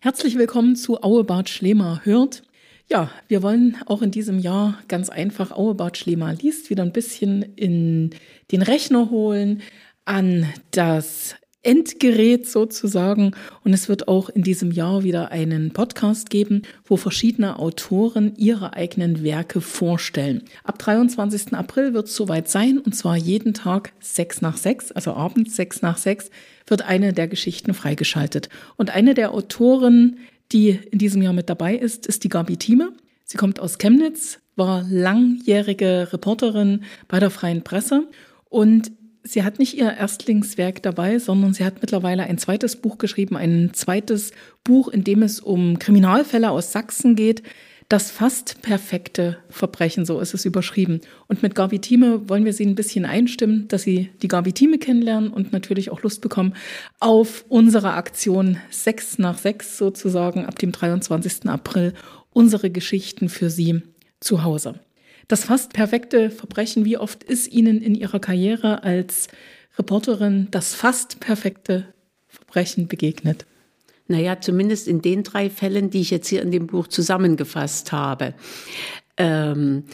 Herzlich willkommen zu Auebart Schlemer hört. Ja, wir wollen auch in diesem Jahr ganz einfach Auebart Schlemer liest wieder ein bisschen in den Rechner holen, an das Endgerät sozusagen. Und es wird auch in diesem Jahr wieder einen Podcast geben, wo verschiedene Autoren ihre eigenen Werke vorstellen. Ab 23. April wird es soweit sein, und zwar jeden Tag sechs nach sechs, also abends sechs nach sechs, wird eine der Geschichten freigeschaltet. Und eine der Autoren, die in diesem Jahr mit dabei ist, ist die Gabi Thieme. Sie kommt aus Chemnitz, war langjährige Reporterin bei der Freien Presse und sie hat nicht ihr Erstlingswerk dabei, sondern sie hat mittlerweile ein zweites Buch geschrieben, ein zweites Buch, in dem es um Kriminalfälle aus Sachsen geht. Das fast perfekte Verbrechen, so ist es überschrieben. Und mit Gabi Thieme wollen wir Sie ein bisschen einstimmen, dass Sie die Gabi Thieme kennenlernen und natürlich auch Lust bekommen auf unsere Aktion 6 nach 6 sozusagen ab dem 23. April unsere Geschichten für Sie zu Hause. Das fast perfekte Verbrechen, wie oft ist Ihnen in Ihrer Karriere als Reporterin das fast perfekte Verbrechen begegnet? Naja, zumindest in den drei Fällen, die ich jetzt hier in dem Buch zusammengefasst habe. Ähm,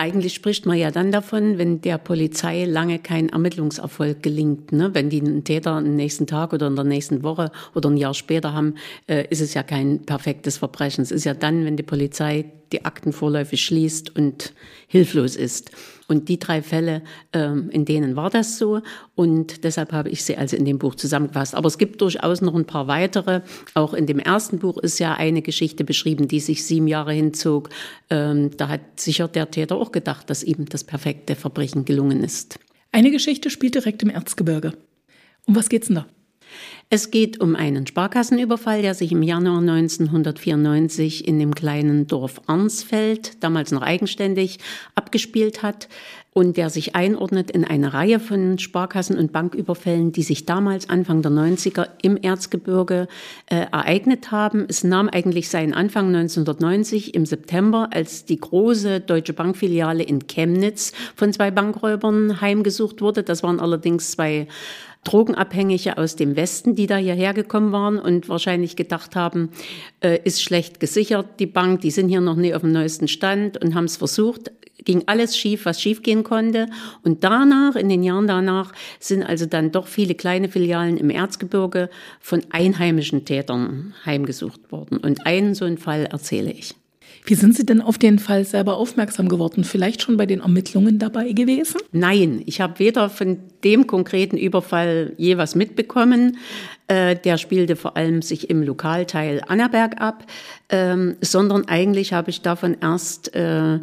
eigentlich spricht man ja dann davon, wenn der Polizei lange kein Ermittlungserfolg gelingt. Ne? Wenn die einen Täter am nächsten Tag oder in der nächsten Woche oder ein Jahr später haben, äh, ist es ja kein perfektes Verbrechen. Es ist ja dann, wenn die Polizei die Akten vorläufig schließt und hilflos ist. Und die drei Fälle, ähm, in denen war das so. Und deshalb habe ich sie also in dem Buch zusammengefasst. Aber es gibt durchaus noch ein paar weitere. Auch in dem ersten Buch ist ja eine Geschichte beschrieben, die sich sieben Jahre hinzog. Ähm, da hat sicher der Täter auch gedacht, dass ihm das perfekte Verbrechen gelungen ist. Eine Geschichte spielt direkt im Erzgebirge. Um was geht's denn da? Es geht um einen Sparkassenüberfall, der sich im Januar 1994 in dem kleinen Dorf Arnsfeld, damals noch eigenständig, abgespielt hat und der sich einordnet in eine Reihe von Sparkassen- und Banküberfällen, die sich damals Anfang der 90er im Erzgebirge äh, ereignet haben. Es nahm eigentlich seinen Anfang 1990 im September, als die große Deutsche Bankfiliale in Chemnitz von zwei Bankräubern heimgesucht wurde. Das waren allerdings zwei Drogenabhängige aus dem Westen, die da hierher gekommen waren und wahrscheinlich gedacht haben, äh, ist schlecht gesichert, die Bank, die sind hier noch nie auf dem neuesten Stand und haben es versucht. Ging alles schief, was schiefgehen konnte. Und danach, in den Jahren danach, sind also dann doch viele kleine Filialen im Erzgebirge von einheimischen Tätern heimgesucht worden. Und einen so einen Fall erzähle ich. Wie sind Sie denn auf den Fall selber aufmerksam geworden? Vielleicht schon bei den Ermittlungen dabei gewesen? Nein, ich habe weder von dem konkreten Überfall je was mitbekommen. Äh, der spielte vor allem sich im Lokalteil Annaberg ab, ähm, sondern eigentlich habe ich davon erst äh,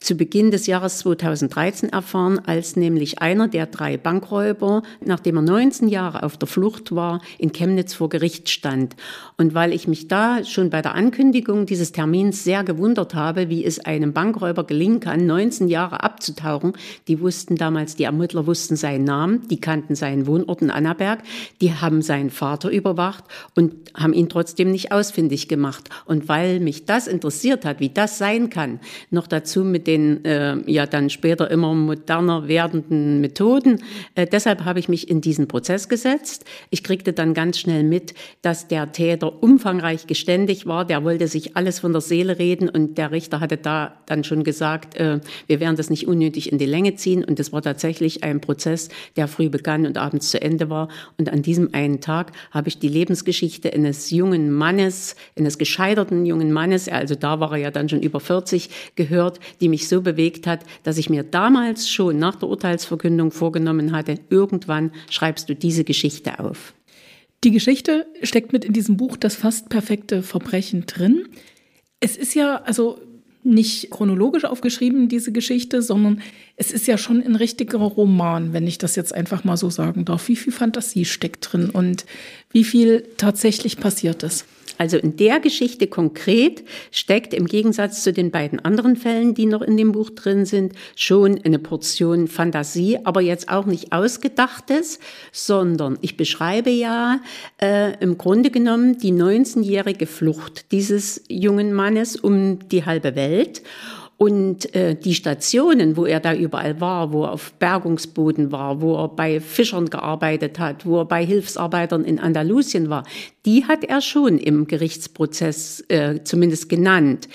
zu Beginn des Jahres 2013 erfahren, als nämlich einer der drei Bankräuber, nachdem er 19 Jahre auf der Flucht war, in Chemnitz vor Gericht stand. Und weil ich mich da schon bei der Ankündigung dieses Termins sehr gewundert habe, wie es einem Bankräuber gelingen kann, 19 Jahre abzutauchen, die wussten damals, die Ermittler wussten seinen Namen, die kannten seinen Wohnort in Annaberg, die haben seinen Vater überwacht und haben ihn trotzdem nicht ausfindig gemacht. Und weil mich das interessiert hat, wie das sein kann, noch dazu mit den äh, ja dann später immer moderner werdenden Methoden. Äh, deshalb habe ich mich in diesen Prozess gesetzt. Ich kriegte dann ganz schnell mit, dass der Täter umfangreich geständig war. Der wollte sich alles von der Seele reden und der Richter hatte da dann schon gesagt, äh, wir werden das nicht unnötig in die Länge ziehen. Und es war tatsächlich ein Prozess, der früh begann und abends zu Ende war. Und an diesem einen Tag habe ich die Lebensgeschichte eines jungen Mannes, eines gescheiterten jungen Mannes, also da war er ja dann schon über 40, gehört, die mich mich so bewegt hat, dass ich mir damals schon nach der Urteilsverkündung vorgenommen hatte, irgendwann schreibst du diese Geschichte auf. Die Geschichte steckt mit in diesem Buch das fast perfekte Verbrechen drin. Es ist ja also nicht chronologisch aufgeschrieben, diese Geschichte, sondern es ist ja schon ein richtiger Roman, wenn ich das jetzt einfach mal so sagen darf. Wie viel Fantasie steckt drin und wie viel tatsächlich passiert ist? Also in der Geschichte konkret steckt im Gegensatz zu den beiden anderen Fällen, die noch in dem Buch drin sind, schon eine Portion Fantasie, aber jetzt auch nicht ausgedachtes, sondern ich beschreibe ja äh, im Grunde genommen die 19-jährige Flucht dieses jungen Mannes um die halbe Welt. Und äh, die Stationen, wo er da überall war, wo er auf Bergungsboden war, wo er bei Fischern gearbeitet hat, wo er bei Hilfsarbeitern in Andalusien war, die hat er schon im Gerichtsprozess äh, zumindest genannt.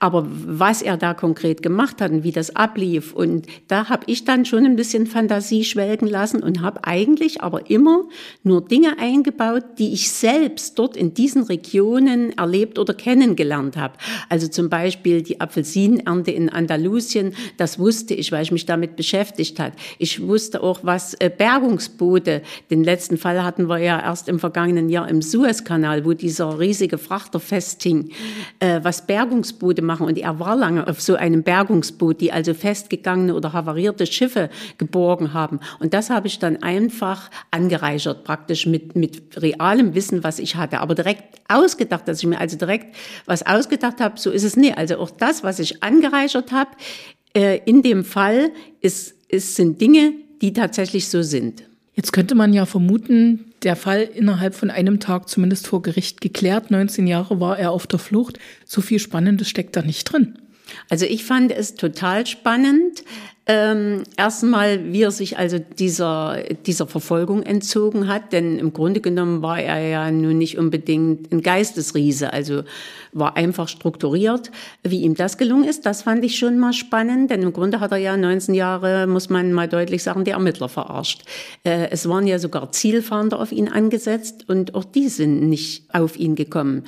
Aber was er da konkret gemacht hat und wie das ablief, und da habe ich dann schon ein bisschen Fantasie schwelgen lassen und habe eigentlich aber immer nur Dinge eingebaut, die ich selbst dort in diesen Regionen erlebt oder kennengelernt habe. Also zum Beispiel die Apfelsinenernte in Andalusien, das wusste ich, weil ich mich damit beschäftigt hat. Ich wusste auch, was äh, Bergungsboote, den letzten Fall hatten wir ja erst im vergangenen Jahr im Suez Suezkanal, wo dieser riesige Frachter festhing, äh, was Bergungsboote machen. Und er war lange auf so einem Bergungsboot, die also festgegangene oder havarierte Schiffe geborgen haben. Und das habe ich dann einfach angereichert, praktisch mit, mit realem Wissen, was ich hatte. Aber direkt ausgedacht, dass ich mir also direkt was ausgedacht habe, so ist es nicht. Also auch das, was ich angereichert habe, äh, in dem Fall ist, ist, sind Dinge, die tatsächlich so sind. Jetzt könnte man ja vermuten, der Fall innerhalb von einem Tag zumindest vor Gericht geklärt. 19 Jahre war er auf der Flucht. So viel Spannendes steckt da nicht drin. Also ich fand es total spannend. Ähm, erstmal, wie er sich also dieser, dieser Verfolgung entzogen hat, denn im Grunde genommen war er ja nun nicht unbedingt ein Geistesriese, also war einfach strukturiert. Wie ihm das gelungen ist, das fand ich schon mal spannend, denn im Grunde hat er ja 19 Jahre, muss man mal deutlich sagen, die Ermittler verarscht. Äh, es waren ja sogar Zielfahnder auf ihn angesetzt und auch die sind nicht auf ihn gekommen.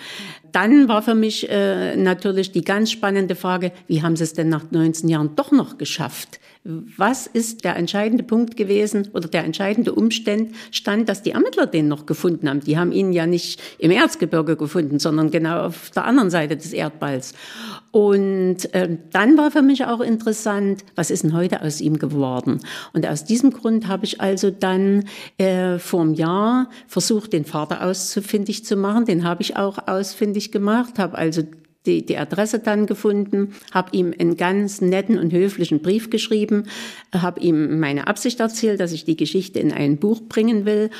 Dann war für mich äh, natürlich die ganz spannende Frage, wie haben sie es denn nach 19 Jahren doch noch geschafft? Was ist der entscheidende Punkt gewesen oder der entscheidende Umstand stand, dass die Ermittler den noch gefunden haben? Die haben ihn ja nicht im Erzgebirge gefunden, sondern genau auf der anderen Seite des Erdballs. Und äh, dann war für mich auch interessant, was ist denn heute aus ihm geworden? Und aus diesem Grund habe ich also dann äh, vor einem Jahr versucht, den Vater ausfindig zu machen. Den habe ich auch ausfindig gemacht, habe also die, die Adresse dann gefunden, habe ihm einen ganz netten und höflichen Brief geschrieben, habe ihm meine Absicht erzählt, dass ich die Geschichte in ein Buch bringen will,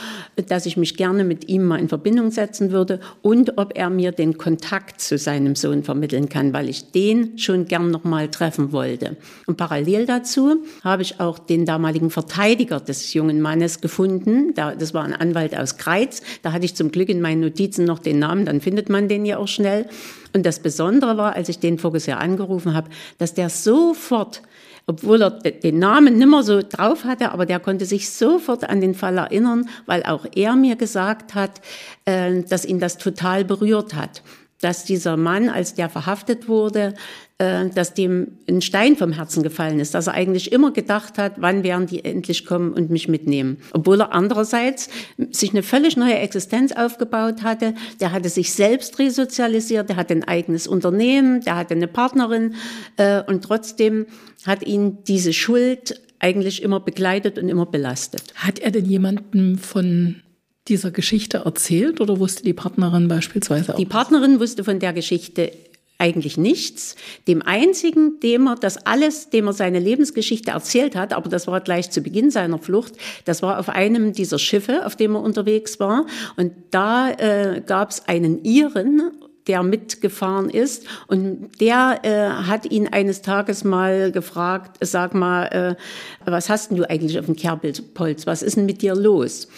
dass ich mich gerne mit ihm mal in Verbindung setzen würde und ob er mir den Kontakt zu seinem Sohn vermitteln kann, weil ich den schon gern noch mal treffen wollte. Und parallel dazu habe ich auch den damaligen Verteidiger des jungen Mannes gefunden. Das war ein Anwalt aus Greiz. Da hatte ich zum Glück in meinen Notizen noch den Namen, dann findet man den ja auch schnell. Und das Besondere war, als ich den Vorgesehen angerufen habe, dass der sofort obwohl er den Namen nimmer so drauf hatte, aber der konnte sich sofort an den Fall erinnern, weil auch er mir gesagt hat, äh, dass ihn das total berührt hat dass dieser Mann, als der verhaftet wurde, äh, dass dem ein Stein vom Herzen gefallen ist, dass er eigentlich immer gedacht hat, wann werden die endlich kommen und mich mitnehmen. Obwohl er andererseits sich eine völlig neue Existenz aufgebaut hatte. Der hatte sich selbst resozialisiert, der hatte ein eigenes Unternehmen, der hatte eine Partnerin äh, und trotzdem hat ihn diese Schuld eigentlich immer begleitet und immer belastet. Hat er denn jemanden von dieser Geschichte erzählt oder wusste die Partnerin beispielsweise auch? Die Partnerin wusste von der Geschichte eigentlich nichts. Dem einzigen, dem er das alles, dem er seine Lebensgeschichte erzählt hat, aber das war gleich zu Beginn seiner Flucht, das war auf einem dieser Schiffe, auf dem er unterwegs war. Und da äh, gab es einen Iren, der mitgefahren ist und der äh, hat ihn eines Tages mal gefragt, sag mal, äh, was hast denn du eigentlich auf dem Kerbelpolz? Was ist denn mit dir los?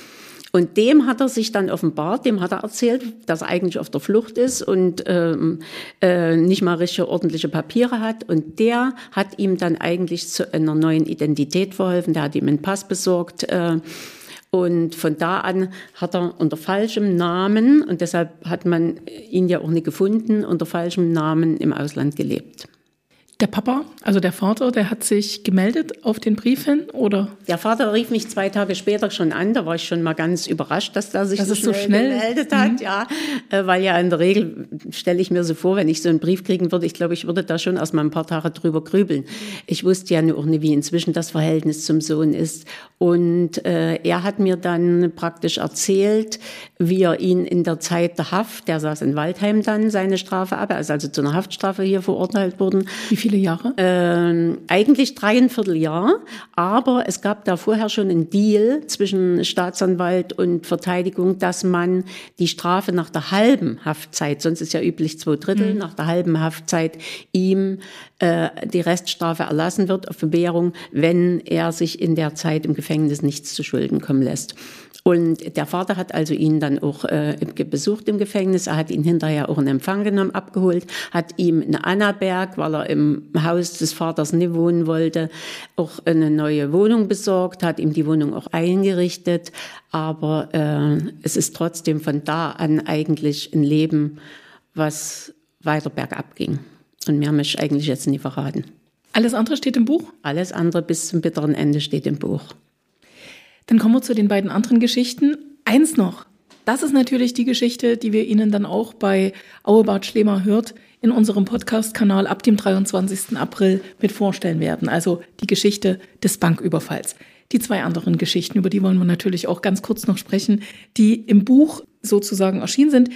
Und dem hat er sich dann offenbart, dem hat er erzählt, dass er eigentlich auf der Flucht ist und ähm, äh, nicht mal richtige ordentliche Papiere hat. Und der hat ihm dann eigentlich zu einer neuen Identität verholfen. Der hat ihm einen Pass besorgt. Äh, und von da an hat er unter falschem Namen, und deshalb hat man ihn ja auch nicht gefunden, unter falschem Namen im Ausland gelebt. Der Papa, also der Vater, der hat sich gemeldet auf den Brief hin, oder? Der Vater rief mich zwei Tage später schon an. Da war ich schon mal ganz überrascht, dass er sich das so, schnell so, schnell gemeldet hat. Mhm. Ja, äh, weil ja in der Regel stelle ich mir so vor, wenn ich so einen Brief kriegen würde, ich glaube, ich würde da schon erst mal ein paar Tage drüber grübeln. Ich wusste ja auch nicht, wie inzwischen das Verhältnis zum Sohn ist. Und äh, er hat mir dann praktisch erzählt, wie er ihn in der Zeit der Haft, der saß in Waldheim dann seine Strafe ab, er also zu einer Haftstrafe hier verurteilt worden. Wie viele viele Jahre? Ähm, eigentlich dreieinviertel Jahr, aber es gab da vorher schon einen Deal zwischen Staatsanwalt und Verteidigung, dass man die Strafe nach der halben Haftzeit, sonst ist ja üblich zwei Drittel, mhm. nach der halben Haftzeit ihm äh, die Reststrafe erlassen wird auf Bewährung, wenn er sich in der Zeit im Gefängnis nichts zu Schulden kommen lässt. Und der Vater hat also ihn dann auch äh, besucht im Gefängnis. Er hat ihn hinterher auch in Empfang genommen, abgeholt, hat ihm in Annaberg, weil er im Haus des Vaters nicht wohnen wollte, auch eine neue Wohnung besorgt, hat ihm die Wohnung auch eingerichtet. Aber äh, es ist trotzdem von da an eigentlich ein Leben, was weiter bergab ging. Und mehr möchte ich eigentlich jetzt nie verraten. Alles andere steht im Buch? Alles andere bis zum bitteren Ende steht im Buch. Dann kommen wir zu den beiden anderen Geschichten. Eins noch. Das ist natürlich die Geschichte, die wir Ihnen dann auch bei Auebart Schlemer hört in unserem Podcast-Kanal ab dem 23. April mit vorstellen werden. Also die Geschichte des Banküberfalls. Die zwei anderen Geschichten, über die wollen wir natürlich auch ganz kurz noch sprechen, die im Buch sozusagen erschienen sind.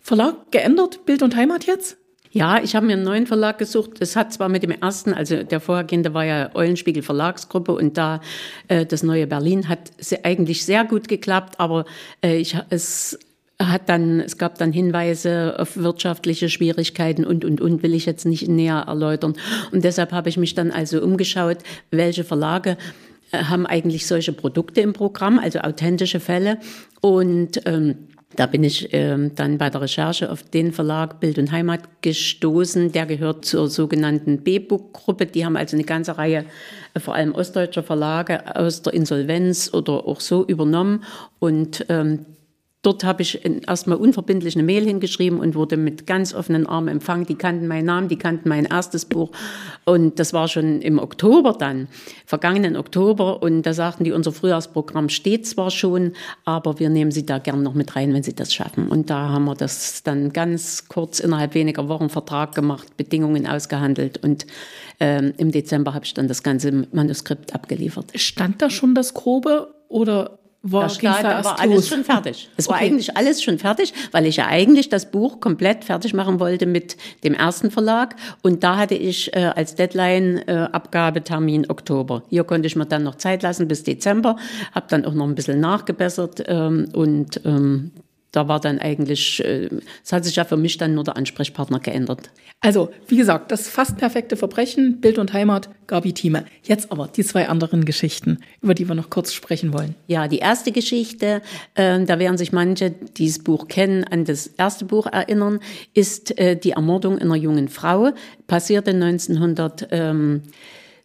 Verlag geändert, Bild und Heimat jetzt? Ja, ich habe mir einen neuen Verlag gesucht. Es hat zwar mit dem ersten, also der vorhergehende war ja Eulenspiegel Verlagsgruppe und da äh, das neue Berlin hat eigentlich sehr gut geklappt, aber äh, ich, es hat dann, es gab dann Hinweise auf wirtschaftliche Schwierigkeiten und, und, und, will ich jetzt nicht näher erläutern. Und deshalb habe ich mich dann also umgeschaut, welche Verlage äh, haben eigentlich solche Produkte im Programm, also authentische Fälle und ähm, da bin ich äh, dann bei der Recherche auf den Verlag Bild und Heimat gestoßen. Der gehört zur sogenannten B-Book-Gruppe. Die haben also eine ganze Reihe, äh, vor allem ostdeutscher Verlage aus der Insolvenz oder auch so übernommen. Und ähm, Dort habe ich erstmal unverbindlich eine Mail hingeschrieben und wurde mit ganz offenen Armen empfangen. Die kannten meinen Namen, die kannten mein erstes Buch. Und das war schon im Oktober dann, vergangenen Oktober. Und da sagten die, unser Frühjahrsprogramm steht zwar schon, aber wir nehmen Sie da gern noch mit rein, wenn Sie das schaffen. Und da haben wir das dann ganz kurz innerhalb weniger Wochen Vertrag gemacht, Bedingungen ausgehandelt. Und ähm, im Dezember habe ich dann das ganze Manuskript abgeliefert. Stand da schon das Grobe oder war, da, da war alles schon fertig. Es war eigentlich alles schon fertig, weil ich ja eigentlich das Buch komplett fertig machen wollte mit dem ersten Verlag. Und da hatte ich äh, als Deadline äh, Abgabetermin Oktober. Hier konnte ich mir dann noch Zeit lassen bis Dezember, habe dann auch noch ein bisschen nachgebessert ähm, und ähm, da war dann eigentlich, äh, es hat sich ja für mich dann nur der Ansprechpartner geändert. Also, wie gesagt, das fast perfekte Verbrechen, Bild und Heimat, Gabi Thieme. Jetzt aber die zwei anderen Geschichten, über die wir noch kurz sprechen wollen. Ja, die erste Geschichte, äh, da werden sich manche, die das Buch kennen, an das erste Buch erinnern, ist äh, die Ermordung einer jungen Frau, passierte 1900. Ähm,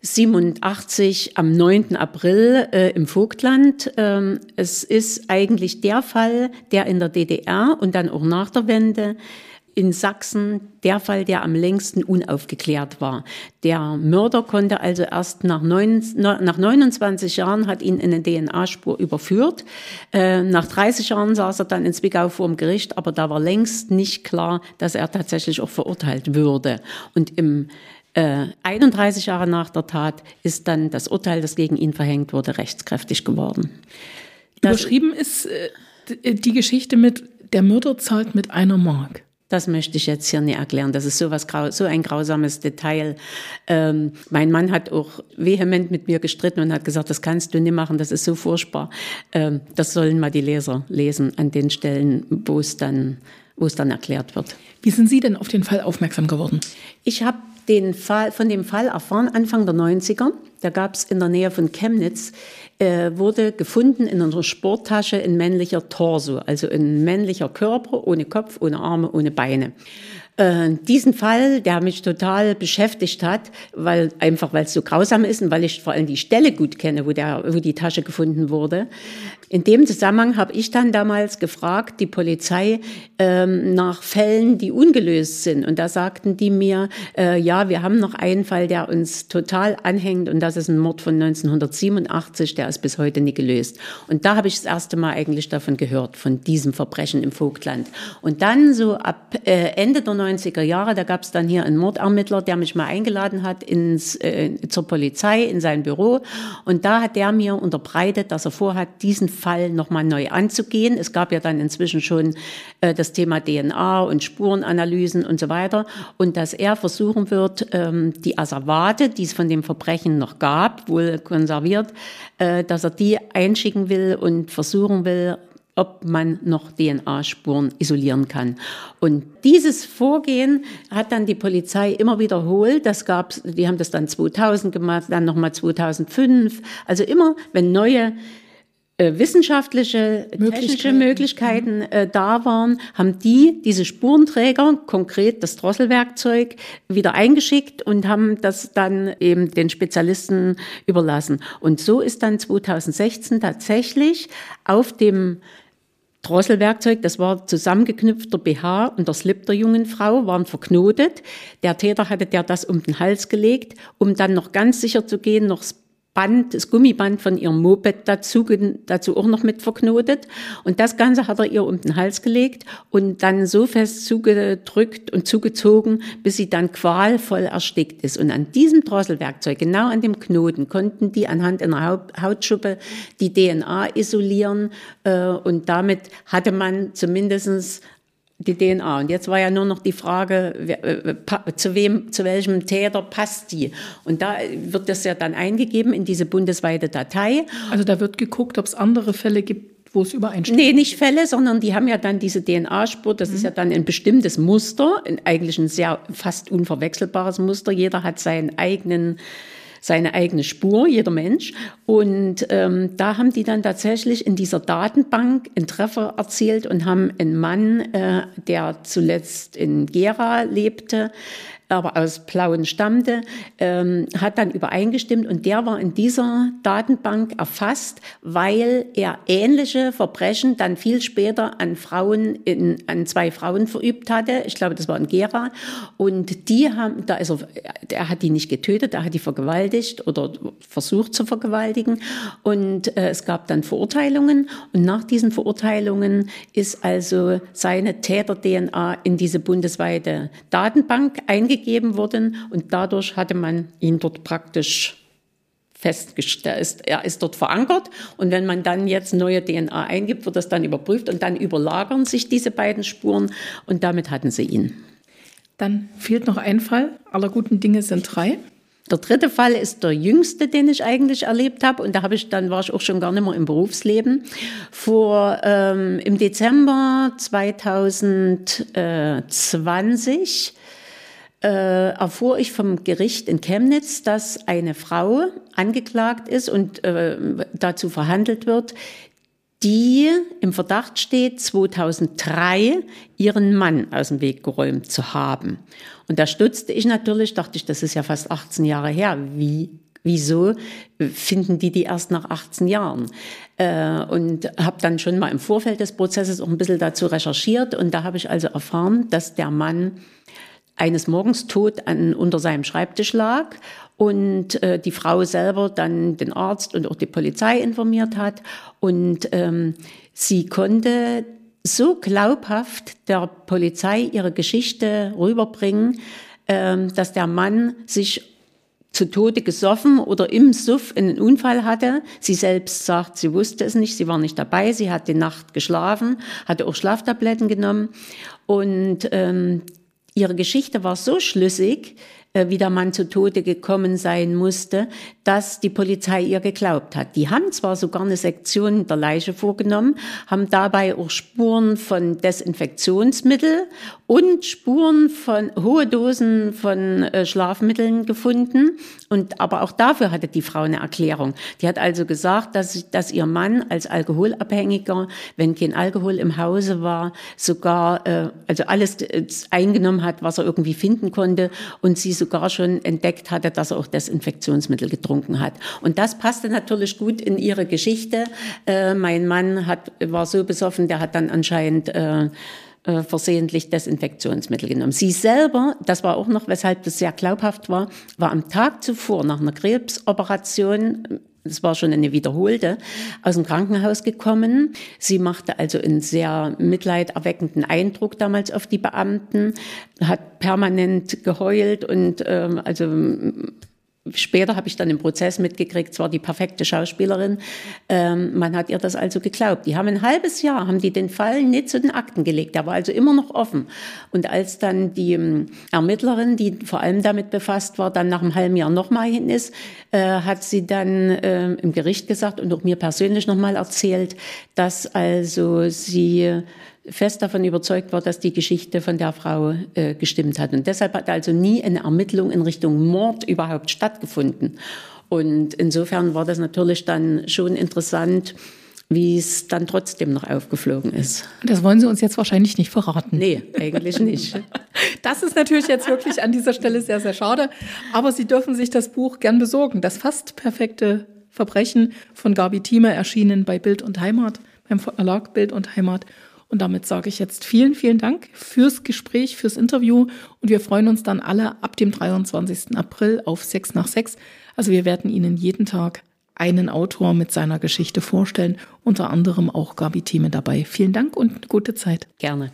87 am 9. April äh, im Vogtland. Ähm, es ist eigentlich der Fall, der in der DDR und dann auch nach der Wende in Sachsen der Fall, der am längsten unaufgeklärt war. Der Mörder konnte also erst nach, neun, nach 29 Jahren hat ihn in eine DNA-Spur überführt. Äh, nach 30 Jahren saß er dann in Zwickau vor dem Gericht, aber da war längst nicht klar, dass er tatsächlich auch verurteilt würde. Und im 31 äh, Jahre nach der Tat ist dann das Urteil, das gegen ihn verhängt wurde, rechtskräftig geworden. Das Überschrieben ist äh, die Geschichte mit der Mörder zahlt mit einer Mark. Das möchte ich jetzt hier nicht erklären. Das ist so, was, so ein grausames Detail. Ähm, mein Mann hat auch vehement mit mir gestritten und hat gesagt, das kannst du nicht machen, das ist so furchtbar. Ähm, das sollen mal die Leser lesen an den Stellen, wo es dann, wo es dann erklärt wird. Wie sind Sie denn auf den Fall aufmerksam geworden? Ich habe den Fall, von dem Fall erfahren Anfang der 90er. Da gab es in der Nähe von Chemnitz, äh, wurde gefunden in unserer Sporttasche ein männlicher Torso, also ein männlicher Körper ohne Kopf, ohne Arme, ohne Beine. Äh, diesen Fall, der mich total beschäftigt hat, weil einfach weil es so grausam ist und weil ich vor allem die Stelle gut kenne, wo der, wo die Tasche gefunden wurde. In dem Zusammenhang habe ich dann damals gefragt, die Polizei, ähm, nach Fällen, die ungelöst sind. Und da sagten die mir, äh, ja, wir haben noch einen Fall, der uns total anhängt und das ist ein Mord von 1987, der ist bis heute nie gelöst. Und da habe ich das erste Mal eigentlich davon gehört, von diesem Verbrechen im Vogtland. Und dann so ab äh, Ende der 90er Jahre, da gab es dann hier einen Mordermittler, der mich mal eingeladen hat ins, äh, zur Polizei in sein Büro. Und da hat der mir unterbreitet, dass er vorhat, diesen Fall nochmal neu anzugehen. Es gab ja dann inzwischen schon äh, das Thema DNA und Spurenanalysen und so weiter. Und dass er versuchen wird, ähm, die Asservate, die es von dem Verbrechen noch gab, wohl konserviert, äh, dass er die einschicken will und versuchen will, ob man noch DNA-Spuren isolieren kann. Und dieses Vorgehen hat dann die Polizei immer wiederholt. Das gab's, die haben das dann 2000 gemacht, dann nochmal 2005. Also immer, wenn neue äh, wissenschaftliche, technische Möglichkeiten äh, da waren, haben die diese Spurenträger, konkret das Drosselwerkzeug, wieder eingeschickt und haben das dann eben den Spezialisten überlassen. Und so ist dann 2016 tatsächlich auf dem Drosselwerkzeug, das war zusammengeknüpfter BH und der Slip der jungen Frau waren verknotet. Der Täter hatte der das um den Hals gelegt, um dann noch ganz sicher zu gehen, noch Band, das Gummiband von ihrem Moped dazu, dazu auch noch mit verknotet. Und das Ganze hat er ihr um den Hals gelegt und dann so fest zugedrückt und zugezogen, bis sie dann qualvoll erstickt ist. Und an diesem Drosselwerkzeug, genau an dem Knoten, konnten die anhand einer Hautschuppe die DNA isolieren. Äh, und damit hatte man zumindestens die DNA. Und jetzt war ja nur noch die Frage, äh, zu wem, zu welchem Täter passt die? Und da wird das ja dann eingegeben in diese bundesweite Datei. Also da wird geguckt, ob es andere Fälle gibt, wo es übereinstimmt. Nee, nicht Fälle, sondern die haben ja dann diese DNA-Spur, das mhm. ist ja dann ein bestimmtes Muster, eigentlich ein sehr fast unverwechselbares Muster. Jeder hat seinen eigenen seine eigene Spur, jeder Mensch. Und ähm, da haben die dann tatsächlich in dieser Datenbank einen Treffer erzielt und haben einen Mann, äh, der zuletzt in Gera lebte, aber aus Plauen stammte, ähm, hat dann übereingestimmt und der war in dieser Datenbank erfasst, weil er ähnliche Verbrechen dann viel später an Frauen, in, an zwei Frauen verübt hatte. Ich glaube, das war in Gera. Und die haben, da ist er, er hat die nicht getötet, er hat die vergewaltigt oder versucht zu vergewaltigen. Und äh, es gab dann Verurteilungen. Und nach diesen Verurteilungen ist also seine Täter-DNA in diese bundesweite Datenbank eingegangen freigegeben wurden und dadurch hatte man ihn dort praktisch festgestellt, er ist, er ist dort verankert und wenn man dann jetzt neue DNA eingibt, wird das dann überprüft und dann überlagern sich diese beiden Spuren und damit hatten sie ihn. Dann fehlt noch ein Fall. Aller guten Dinge sind drei. Der dritte Fall ist der jüngste, den ich eigentlich erlebt habe. Und da habe ich, dann war ich auch schon gar nicht mehr im Berufsleben. Vor ähm, im Dezember 2020 äh, erfuhr ich vom Gericht in Chemnitz, dass eine Frau angeklagt ist und äh, dazu verhandelt wird, die im Verdacht steht, 2003 ihren Mann aus dem Weg geräumt zu haben. Und da stutzte ich natürlich, dachte ich, das ist ja fast 18 Jahre her. Wie, wieso finden die die erst nach 18 Jahren? Äh, und habe dann schon mal im Vorfeld des Prozesses auch ein bisschen dazu recherchiert. Und da habe ich also erfahren, dass der Mann eines Morgens tot an, unter seinem Schreibtisch lag und äh, die Frau selber dann den Arzt und auch die Polizei informiert hat. Und ähm, sie konnte so glaubhaft der Polizei ihre Geschichte rüberbringen, ähm, dass der Mann sich zu Tode gesoffen oder im Suff einen Unfall hatte. Sie selbst sagt, sie wusste es nicht, sie war nicht dabei, sie hat die Nacht geschlafen, hatte auch Schlaftabletten genommen. Und ähm, ihre Geschichte war so schlüssig, äh, wie der Mann zu Tode gekommen sein musste, dass die Polizei ihr geglaubt hat. Die haben zwar sogar eine Sektion der Leiche vorgenommen, haben dabei auch Spuren von Desinfektionsmittel und Spuren von hohe Dosen von äh, Schlafmitteln gefunden. Und aber auch dafür hatte die Frau eine Erklärung. Die hat also gesagt, dass, dass ihr Mann als Alkoholabhängiger, wenn kein Alkohol im Hause war, sogar äh, also alles äh, eingenommen hat, was er irgendwie finden konnte und sie sogar schon entdeckt hatte, dass er auch Desinfektionsmittel getrunken hat. Und das passte natürlich gut in ihre Geschichte. Äh, mein Mann hat, war so besoffen, der hat dann anscheinend äh, äh, versehentlich Desinfektionsmittel genommen. Sie selber, das war auch noch, weshalb das sehr glaubhaft war, war am Tag zuvor nach einer Krebsoperation das war schon eine wiederholte, aus dem Krankenhaus gekommen. Sie machte also einen sehr mitleiderweckenden Eindruck damals auf die Beamten, hat permanent geheult und ähm, also Später habe ich dann im Prozess mitgekriegt, zwar die perfekte Schauspielerin, ähm, man hat ihr das also geglaubt. Die haben ein halbes Jahr, haben die den Fall nicht zu den Akten gelegt, der war also immer noch offen. Und als dann die ähm, Ermittlerin, die vor allem damit befasst war, dann nach einem halben Jahr nochmal hin ist, äh, hat sie dann äh, im Gericht gesagt und auch mir persönlich nochmal erzählt, dass also sie fest davon überzeugt war, dass die Geschichte von der Frau äh, gestimmt hat. Und deshalb hat also nie eine Ermittlung in Richtung Mord überhaupt stattgefunden. Und insofern war das natürlich dann schon interessant, wie es dann trotzdem noch aufgeflogen ist. Das wollen Sie uns jetzt wahrscheinlich nicht verraten. Nee, eigentlich nicht. Das ist natürlich jetzt wirklich an dieser Stelle sehr, sehr schade. Aber Sie dürfen sich das Buch gern besorgen. Das fast perfekte Verbrechen von Gabi Thieme erschienen bei Bild und Heimat, beim Verlag Bild und Heimat. Und damit sage ich jetzt vielen, vielen Dank fürs Gespräch, fürs Interview. Und wir freuen uns dann alle ab dem 23. April auf 6 nach 6. Also wir werden Ihnen jeden Tag einen Autor mit seiner Geschichte vorstellen, unter anderem auch Gabi Thieme dabei. Vielen Dank und gute Zeit. Gerne.